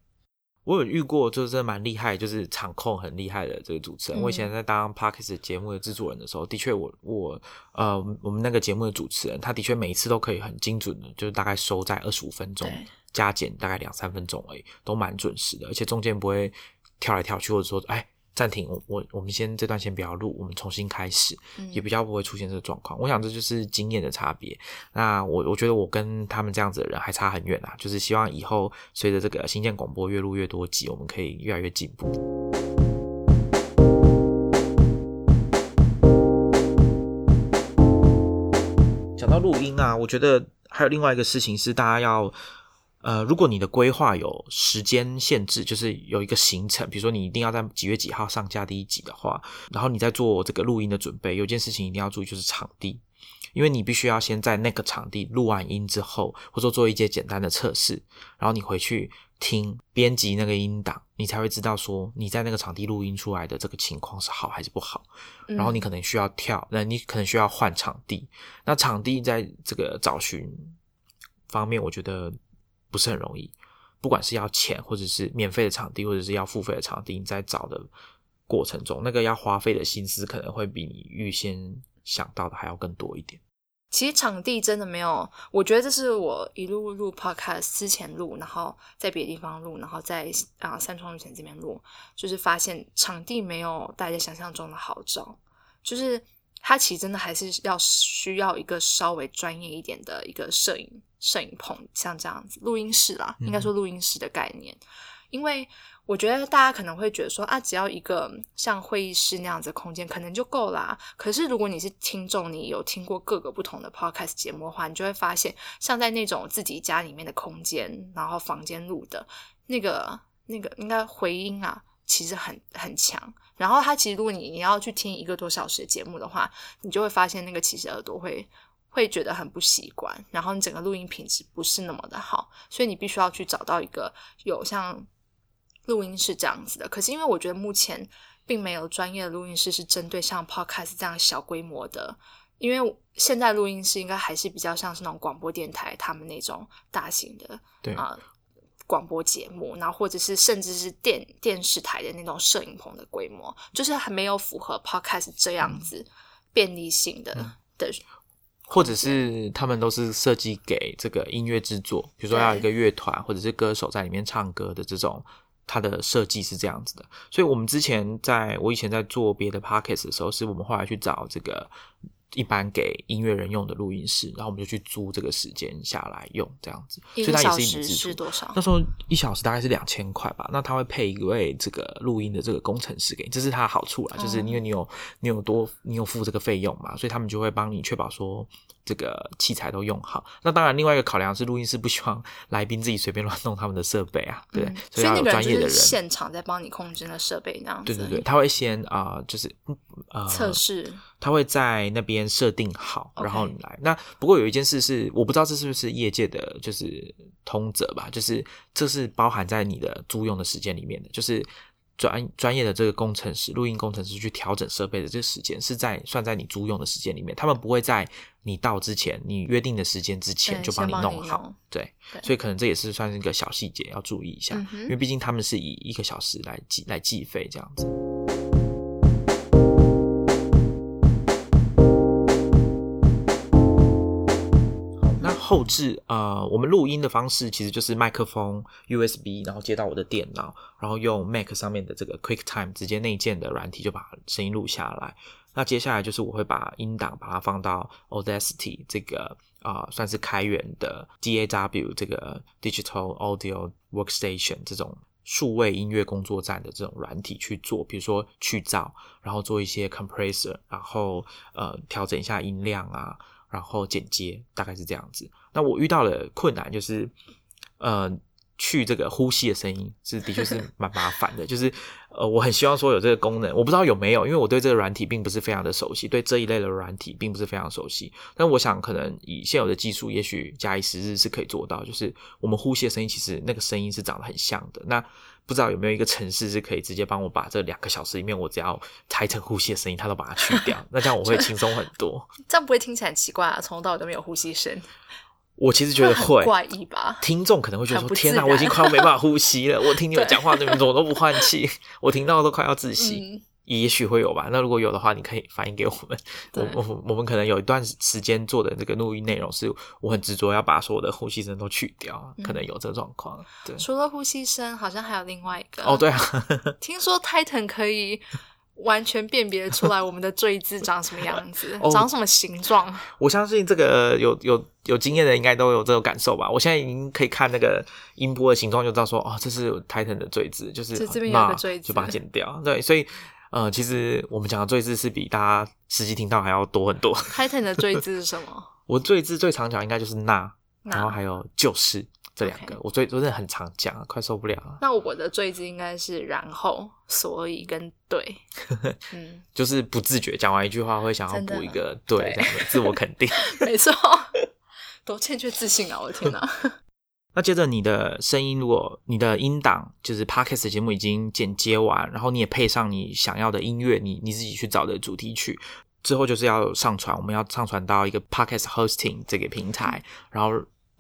我有遇过，就是蛮厉害，就是场控很厉害的这个主持人。我以前在当 Parkes 节目的制作人的时候，的确，我我呃，我们那个节目的主持人，他的确每一次都可以很精准的，就是大概收在二十五分钟，加减大概两三分钟而已，都蛮准时的，而且中间不会跳来跳去，或者说哎。暂停，我我我们先这段先不要录，我们重新开始，也比较不会出现这个状况。我想这就是经验的差别。那我我觉得我跟他们这样子的人还差很远啊，就是希望以后随着这个新建广播越录越多集，我们可以越来越进步。讲到录音啊，我觉得还有另外一个事情是，大家要呃，如果你的规划有时间限制，就是有一个行程，比如说你一定要在几月几号上架第一集的话，然后你在做这个录音的准备，有件事情一定要注意，就是场地。因为你必须要先在那个场地录完音之后，或者做一些简单的测试，然后你回去听编辑那个音档，你才会知道说你在那个场地录音出来的这个情况是好还是不好。然后你可能需要跳，那你可能需要换场地。那场地在这个找寻方面，我觉得不是很容易。不管是要钱，或者是免费的场地，或者是要付费的场地，你在找的过程中，那个要花费的心思可能会比你预先。想到的还要更多一点。其实场地真的没有，我觉得这是我一路录 podcast 之前录，然后在别的地方录，然后在啊三创旅程这边录，就是发现场地没有大家想象中的好找。就是它其实真的还是要需要一个稍微专业一点的一个摄影摄影棚，像这样子录音室啦，应该说录音室的概念，因为。我觉得大家可能会觉得说啊，只要一个像会议室那样子的空间可能就够啦。可是如果你是听众，你有听过各个不同的 podcast 节目的话，你就会发现，像在那种自己家里面的空间，然后房间录的那个那个应该回音啊，其实很很强。然后它其实如果你你要去听一个多小时的节目的话，你就会发现那个其实耳朵会会觉得很不习惯，然后你整个录音品质不是那么的好，所以你必须要去找到一个有像。录音室这样子的，可是因为我觉得目前并没有专业的录音室是针对像 Podcast 这样小规模的，因为现在录音室应该还是比较像是那种广播电台他们那种大型的啊广播节目，然后或者是甚至是电电视台的那种摄影棚的规模，就是还没有符合 Podcast 这样子便利性的的，或者是他们都是设计给这个音乐制作，比如说要一个乐团或者是歌手在里面唱歌的这种。它的设计是这样子的，所以我们之前在我以前在做别的 p o c k e t 的时候，是我们后来去找这个。一般给音乐人用的录音室，然后我们就去租这个时间下来用，这样子。所以它也是多少？那时候一小时大概是两千块吧。那他会配一位这个录音的这个工程师给你，这是他的好处啦，就是因为你有你有多你有付这个费用嘛，所以他们就会帮你确保说这个器材都用好。那当然，另外一个考量是录音师不希望来宾自己随便乱弄他们的设备啊，对，所以那个专业的人现场在帮你控制那设备那样子。对对对，他会先啊，就是呃测试。他会在那边设定好，然后你来。那不过有一件事是，我不知道这是不是业界的，就是通则吧，就是这是包含在你的租用的时间里面的，就是专专业的这个工程师、录音工程师去调整设备的这个时间是在算在你租用的时间里面。他们不会在你到之前，你约定的时间之前就帮你弄好。对，所以可能这也是算是一个小细节要注意一下，因为毕竟他们是以一个小时来计来计费这样子。后置呃，我们录音的方式其实就是麦克风 USB，然后接到我的电脑，然后用 Mac 上面的这个 QuickTime 直接内建的软体就把声音录下来。那接下来就是我会把音档把它放到 Audacity 这个啊，算是开源的 DAW 这个 Digital Audio Workstation 这种数位音乐工作站的这种软体去做，比如说去噪，然后做一些 Compressor，然后呃调整一下音量啊。然后剪接大概是这样子。那我遇到了困难就是，呃，去这个呼吸的声音是的确是蛮麻烦的。就是呃，我很希望说有这个功能，我不知道有没有，因为我对这个软体并不是非常的熟悉，对这一类的软体并不是非常熟悉。但我想可能以现有的技术，也许假以时日是可以做到。就是我们呼吸的声音，其实那个声音是长得很像的。那不知道有没有一个城市是可以直接帮我把这两个小时里面我只要拆成呼吸的声音，它都把它去掉，那这样我会轻松很多。这样不会听起来很奇怪啊？从头到尾都没有呼吸声。我其实觉得会怪异吧？听众可能会觉得说：“天哪，我已经快要没办法呼吸了！我听你们讲话，你们怎么都不换气？我听到都快要窒息。”也许会有吧。那如果有的话，你可以反映给我们。我我我们可能有一段时间做的这个录音内容，是我很执着要把所有的呼吸声都去掉，可能有这状况。对，除了呼吸声，好像还有另外一个。哦，对啊，听说 Titan 可以完全辨别出来我们的坠字长什么样子，长什么形状。我相信这个有有有经验的应该都有这种感受吧。我现在已经可以看那个音波的形状，就知道说哦，这是 Titan 的坠字，就是这边有个坠字，就把它剪掉。对，所以。呃，其实我们讲的坠字是比大家实际听到还要多很多。Titan 的坠字是什么？我坠字最常讲应该就是那，那然后还有就是这两个我最我真的很常讲啊，快受不了了。那我的最字应该是然后、所以跟对。嗯，就是不自觉讲完一句话会想要补一个对对这样的自我肯定。没错。多欠缺自信啊！我的天哪！那接着你的声音，如果你的音档就是 podcast 节目已经剪接完，然后你也配上你想要的音乐，你你自己去找的主题曲，之后就是要上传，我们要上传到一个 podcast hosting 这个平台，然后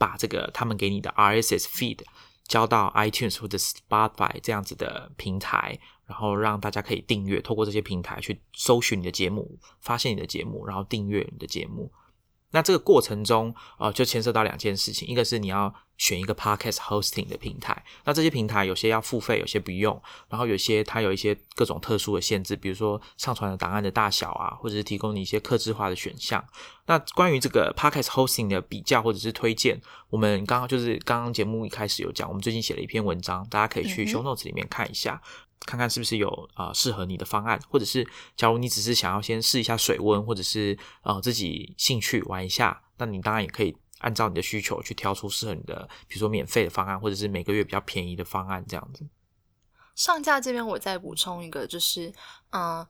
把这个他们给你的 RSS feed 交到 iTunes 或者 Spotify 这样子的平台，然后让大家可以订阅，透过这些平台去搜寻你的节目，发现你的节目，然后订阅你的节目。那这个过程中，呃，就牵涉到两件事情，一个是你要选一个 podcast hosting 的平台，那这些平台有些要付费，有些不用，然后有些它有一些各种特殊的限制，比如说上传的档案的大小啊，或者是提供你一些客制化的选项。那关于这个 podcast hosting 的比较或者是推荐，我们刚刚就是刚刚节目一开始有讲，我们最近写了一篇文章，大家可以去 show notes 里面看一下。看看是不是有啊、适合你的方案，或者是假如你只是想要先试一下水温，或者是呃自己兴趣玩一下，那你当然也可以按照你的需求去挑出适合你的，比如说免费的方案，或者是每个月比较便宜的方案这样子。上架这边我再补充一个，就是嗯。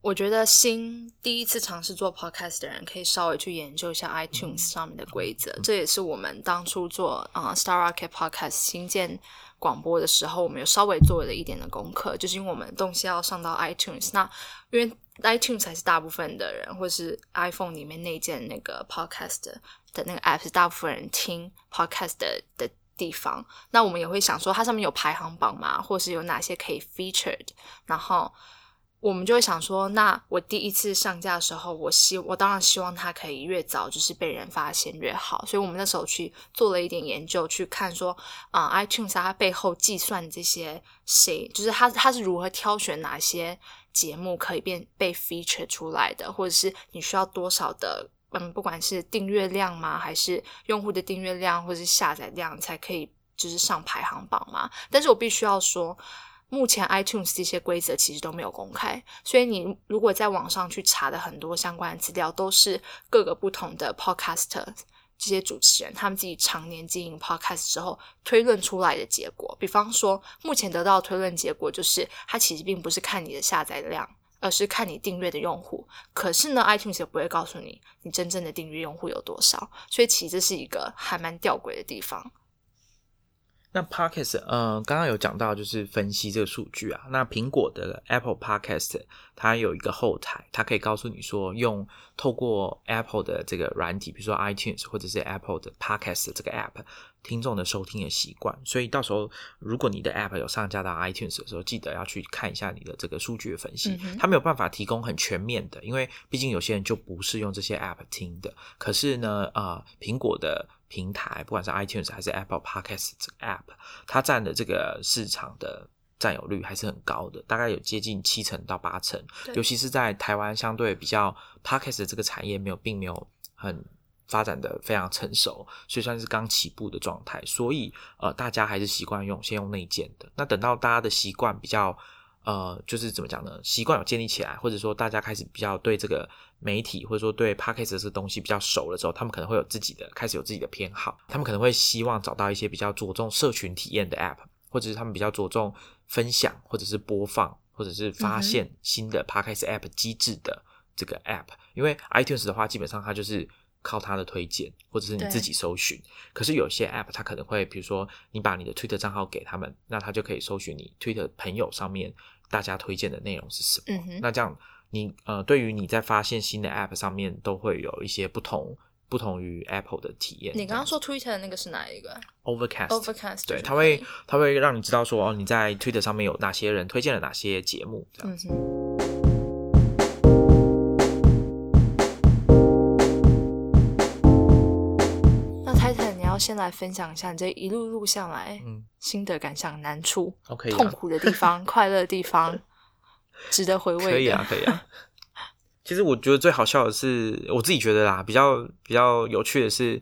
我觉得新第一次尝试做 podcast 的人，可以稍微去研究一下 iTunes 上面的规则。这也是我们当初做啊、Star Rocket Podcast 新建广播的时候，我们有稍微做了一点的功课，就是因为我们东西要上到 iTunes，那因为 iTunes 才是大部分的人，或是 iPhone 里面内建那个 podcast 的那个 app 是大部分人听 podcast 的的地方。那我们也会想说，它上面有排行榜吗，或是有哪些可以 featured，然后。我们就会想说，那我第一次上架的时候，我希我当然希望它可以越早就是被人发现越好，所以我们那时候去做了一点研究，去看说啊、iTunes 它背后计算这些谁，就是它它是如何挑选哪些节目可以变被 feature 出来的，或者是你需要多少的嗯，不管是订阅量吗，还是用户的订阅量，或者是下载量，才可以就是上排行榜嘛。但是我必须要说。目前 iTunes 这些规则其实都没有公开，所以你如果在网上去查的很多相关的资料，都是各个不同的 podcaster 这些主持人他们自己常年经营 podcast 之后推论出来的结果。比方说，目前得到的推论结果就是，它其实并不是看你的下载量，而是看你订阅的用户。可是呢，iTunes 也不会告诉你你真正的订阅用户有多少，所以其实这是一个还蛮吊诡的地方。那 Podcast，呃，刚刚有讲到就是分析这个数据啊。那苹果的 Apple Podcast 它有一个后台，它可以告诉你说，用透过 Apple 的这个软体，比如说 iTunes 或者是 Apple 的 Podcast 这个 App，听众的收听的习惯。所以到时候如果你的 App 有上架到 iTunes 的时候，记得要去看一下你的这个数据的分析。嗯它没有办法提供很全面的，因为毕竟有些人就不是用这些 App 听的。可是呢，呃，苹果的平台，不管是 iTunes 还是 Apple Podcast 这个 App，它占的这个市场的占有率还是很高的，大概有接近七成到八成。尤其是在台湾相对比较 Podcast 的这个产业没有，并没有很发展的非常成熟，所以算是刚起步的状态。所以呃，大家还是习惯用先用内建的。那等到大家的习惯比较呃，就是怎么讲呢？习惯有建立起来，或者说大家开始比较对这个媒体或者说对 podcast 这个东西比较熟了之后，他们可能会有自己的开始有自己的偏好，他们可能会希望找到一些比较着重社群体验的 app，或者是他们比较着重分享或者是播放或者是发现新的 podcast app 机制的这个 app，、因为 iTunes 的话，基本上它就是。靠它的推荐，或者是你自己搜寻。可是有些 App 它可能会，比如说你把你的 Twitter 账号给他们，那他就可以搜寻你 Twitter 朋友上面大家推荐的内容是什么。嗯，那这样你呃，对于你在发现新的 App 上面，都会有一些不同不同于 Apple 的体验。你刚刚说 Twitter 的那个是哪一个 Overcast。？Overcast，对，就是它会它会让你知道说哦，你在 Twitter 上面有哪些人推荐了哪些节目，这样。嗯哼。那 Titan，你要先来分享一下你这一路路下来嗯心得感想、难处、，OK 啊，痛苦的地方、快乐的地方，值得回味。可以啊，可以啊。其实我觉得最好笑的是，我自己觉得啦，比较比较有趣的是，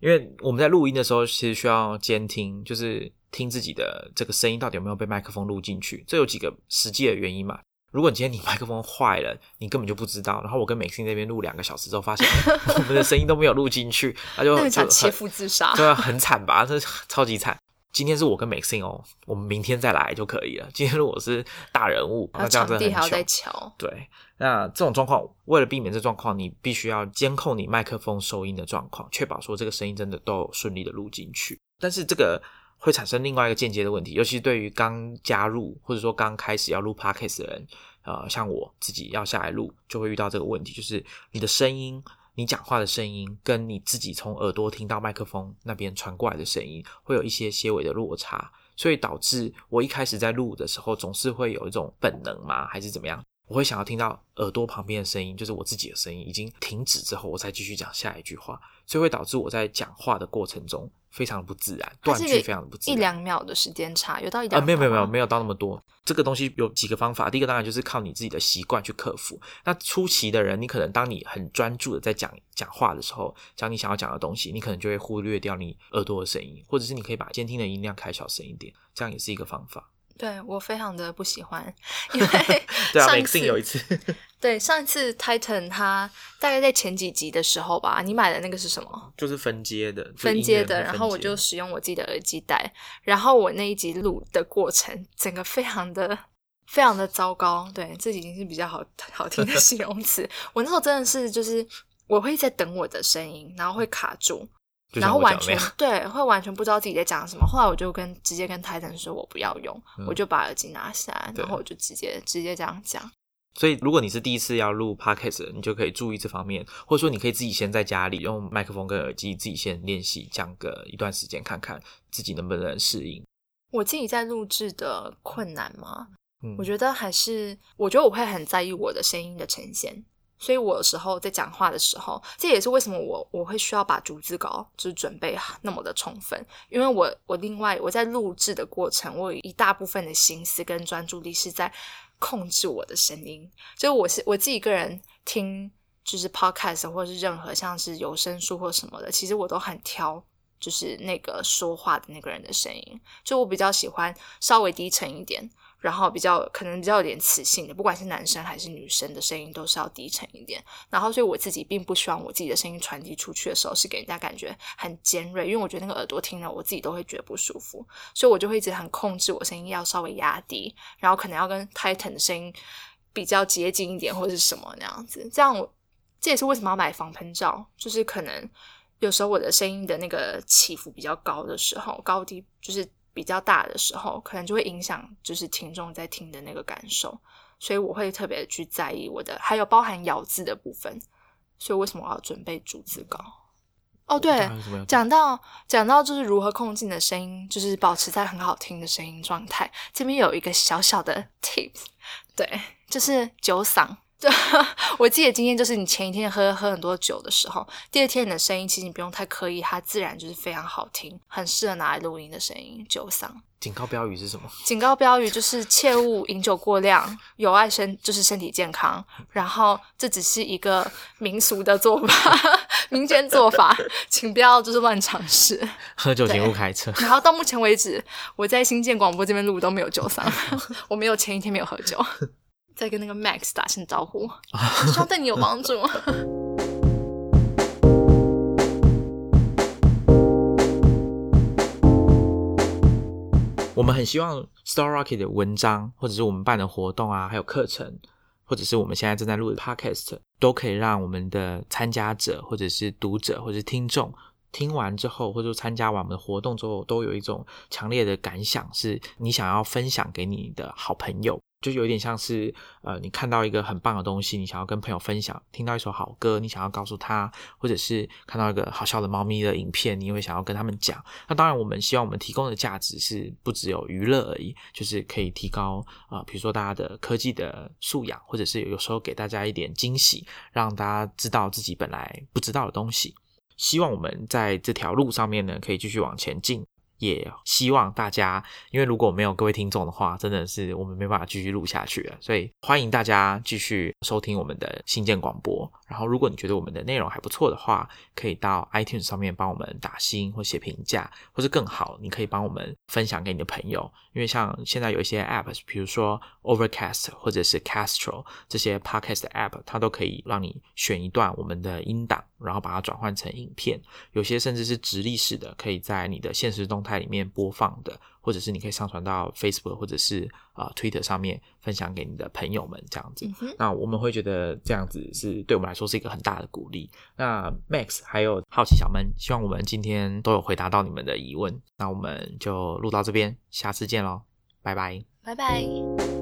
因为我们在录音的时候，其实需要监听，就是听自己的这个声音到底有没有被麦克风录进去。这有几个实际的原因嘛。如果今天你麦克风坏了，你根本就不知道。然后我跟美心那边录两个小时之后，发现 我们的声音都没有录进去，那就就想切腹自杀，对啊，很惨吧？这超级惨。今天是我跟美心哦，我们明天再来就可以了。今天如果是大人物，那这样子还要再瞧。对，那这种状况，为了避免这状况，你必须要监控你麦克风收音的状况，确保说这个声音真的都有顺利的录进去。但是这个会产生另外一个间接的问题，尤其对于刚加入或者说刚开始要录 podcast 的人，呃，像我自己要下来录，就会遇到这个问题，就是你的声音。你讲话的声音跟你自己从耳朵听到麦克风那边传过来的声音，会有一些些微的落差，所以导致我一开始在录的时候，总是会有一种本能吗，还是怎么样？我会想要听到耳朵旁边的声音，就是我自己的声音已经停止之后，我才继续讲下一句话，所以会导致我在讲话的过程中。非常不自然，断句非常的不自然，一两秒的时间差，有到一两啊，没有没有没有没有到那么多。这个东西有几个方法，第一个当然就是靠你自己的习惯去克服。那初期的人，你可能当你很专注的在讲讲话的时候，讲你想要讲的东西，你可能就会忽略掉你耳朵的声音，或者是你可以把监听的音量开小声一点，这样也是一个方法。对我非常的不喜欢，因为对啊，每次有一次，对上一次 Titan 它大概在前几集的时候吧，你买的那个是什么？就是分接的，分接的。然后我就使用我自己的耳机带，然后我那一集录的过程，整个非常的非常的糟糕。对，这已经是比较好好听的 形容词。我那时候真的是就是我会在等我的声音，然后会卡住。然后完全对，会完全不知道自己在讲什么。后来我就跟直接跟泰森说，我不要用，我就把耳机拿下来，然后我就直接直接这样讲。所以，如果你是第一次要录 podcast，你就可以注意这方面，或者说你可以自己先在家里用麦克风跟耳机自己先练习讲个一段时间，看看自己能不能适应。我自己在录制的困难吗？我觉得还是，我觉得我会很在意我的声音的呈现。所以我有时候在讲话的时候，这也是为什么我我会需要把逐字稿就是准备那么的充分，因为我我另外我在录制的过程，我有一大部分的心思跟专注力是在控制我的声音。就我是我自己个人听，就是 podcast 或是任何像是有声书或什么的，其实我都很挑，就是那个说话的那个人的声音，就我比较喜欢稍微低沉一点。然后比较可能比较有点磁性的，不管是男生还是女生的声音都是要低沉一点。然后，所以我自己并不希望我自己的声音传递出去的时候是给人家感觉很尖锐，因为我觉得那个耳朵听了我自己都会觉得不舒服。所以我就会一直很控制我声音要稍微压低，然后可能要跟 Titan 的声音比较接近一点，或者是什么那样子。这样我这也是为什么要买防喷罩，就是可能有时候我的声音的那个起伏比较高的时候，高低就是。比较大的时候，可能就会影响就是听众在听的那个感受，所以我会特别去在意我的，还有包含咬字的部分。所以为什么我要准备逐字稿？哦，对，讲到讲到就是如何控制你的声音，就是保持在很好听的声音状态。这边有一个小小的 tips，对，就是酒嗓。对，我自己的经验就是，你前一天喝喝很多酒的时候，第二天你的声音其实你不用太刻意，它自然就是非常好听，很适合拿来录音的声音。酒嗓警告标语是什么？警告标语就是 切勿饮酒过量，有碍身就是身体健康。然后这只是一个民俗的做法，民间做法，请不要就是乱尝试。喝酒请勿开车。然后到目前为止，我在新建广播这边录都没有酒嗓，我没有前一天没有喝酒。再跟那个 Max 打声招呼，希望对你有帮助。我们很希望 Star Rocket 的文章，或者是我们办的活动啊，还有课程，或者是我们现在正在录的 Podcast，都可以让我们的参加者，或者是读者，或者是听众，听完之后，或者说参加完我们的活动之后，都有一种强烈的感想，是你想要分享给你的好朋友。就有点像是，呃，你看到一个很棒的东西，你想要跟朋友分享；听到一首好歌，你想要告诉他；或者是看到一个好笑的猫咪的影片，你会想要跟他们讲。那当然，我们希望我们提供的价值是不只有娱乐而已，就是可以提高啊，比如说大家的科技的素养，或者是有时候给大家一点惊喜，让大家知道自己本来不知道的东西。希望我们在这条路上面呢，可以继续往前进。也希望大家，因为如果没有各位听众的话，真的是我们没办法继续录下去了。所以欢迎大家继续收听我们的新建广播，然后，如果你觉得我们的内容还不错的话，可以到 iTunes 上面帮我们打星或写评价，或是更好，你可以帮我们分享给你的朋友。因为像现在有一些 App，比如说 Overcast 或者是 Castro 这些 Podcast App，它都可以让你选一段我们的音档，然后把它转换成影片。有些甚至是直立式的，可以在你的现实动态里面播放的。或者是你可以上传到 Facebook 或者是啊 Twitter 上面分享给你的朋友们这样子，那我们会觉得这样子是对我们来说是一个很大的鼓励。那 Max 还有好奇小闷，希望我们今天都有回答到你们的疑问。那我们就录到这边，下次见喽，拜拜，拜拜。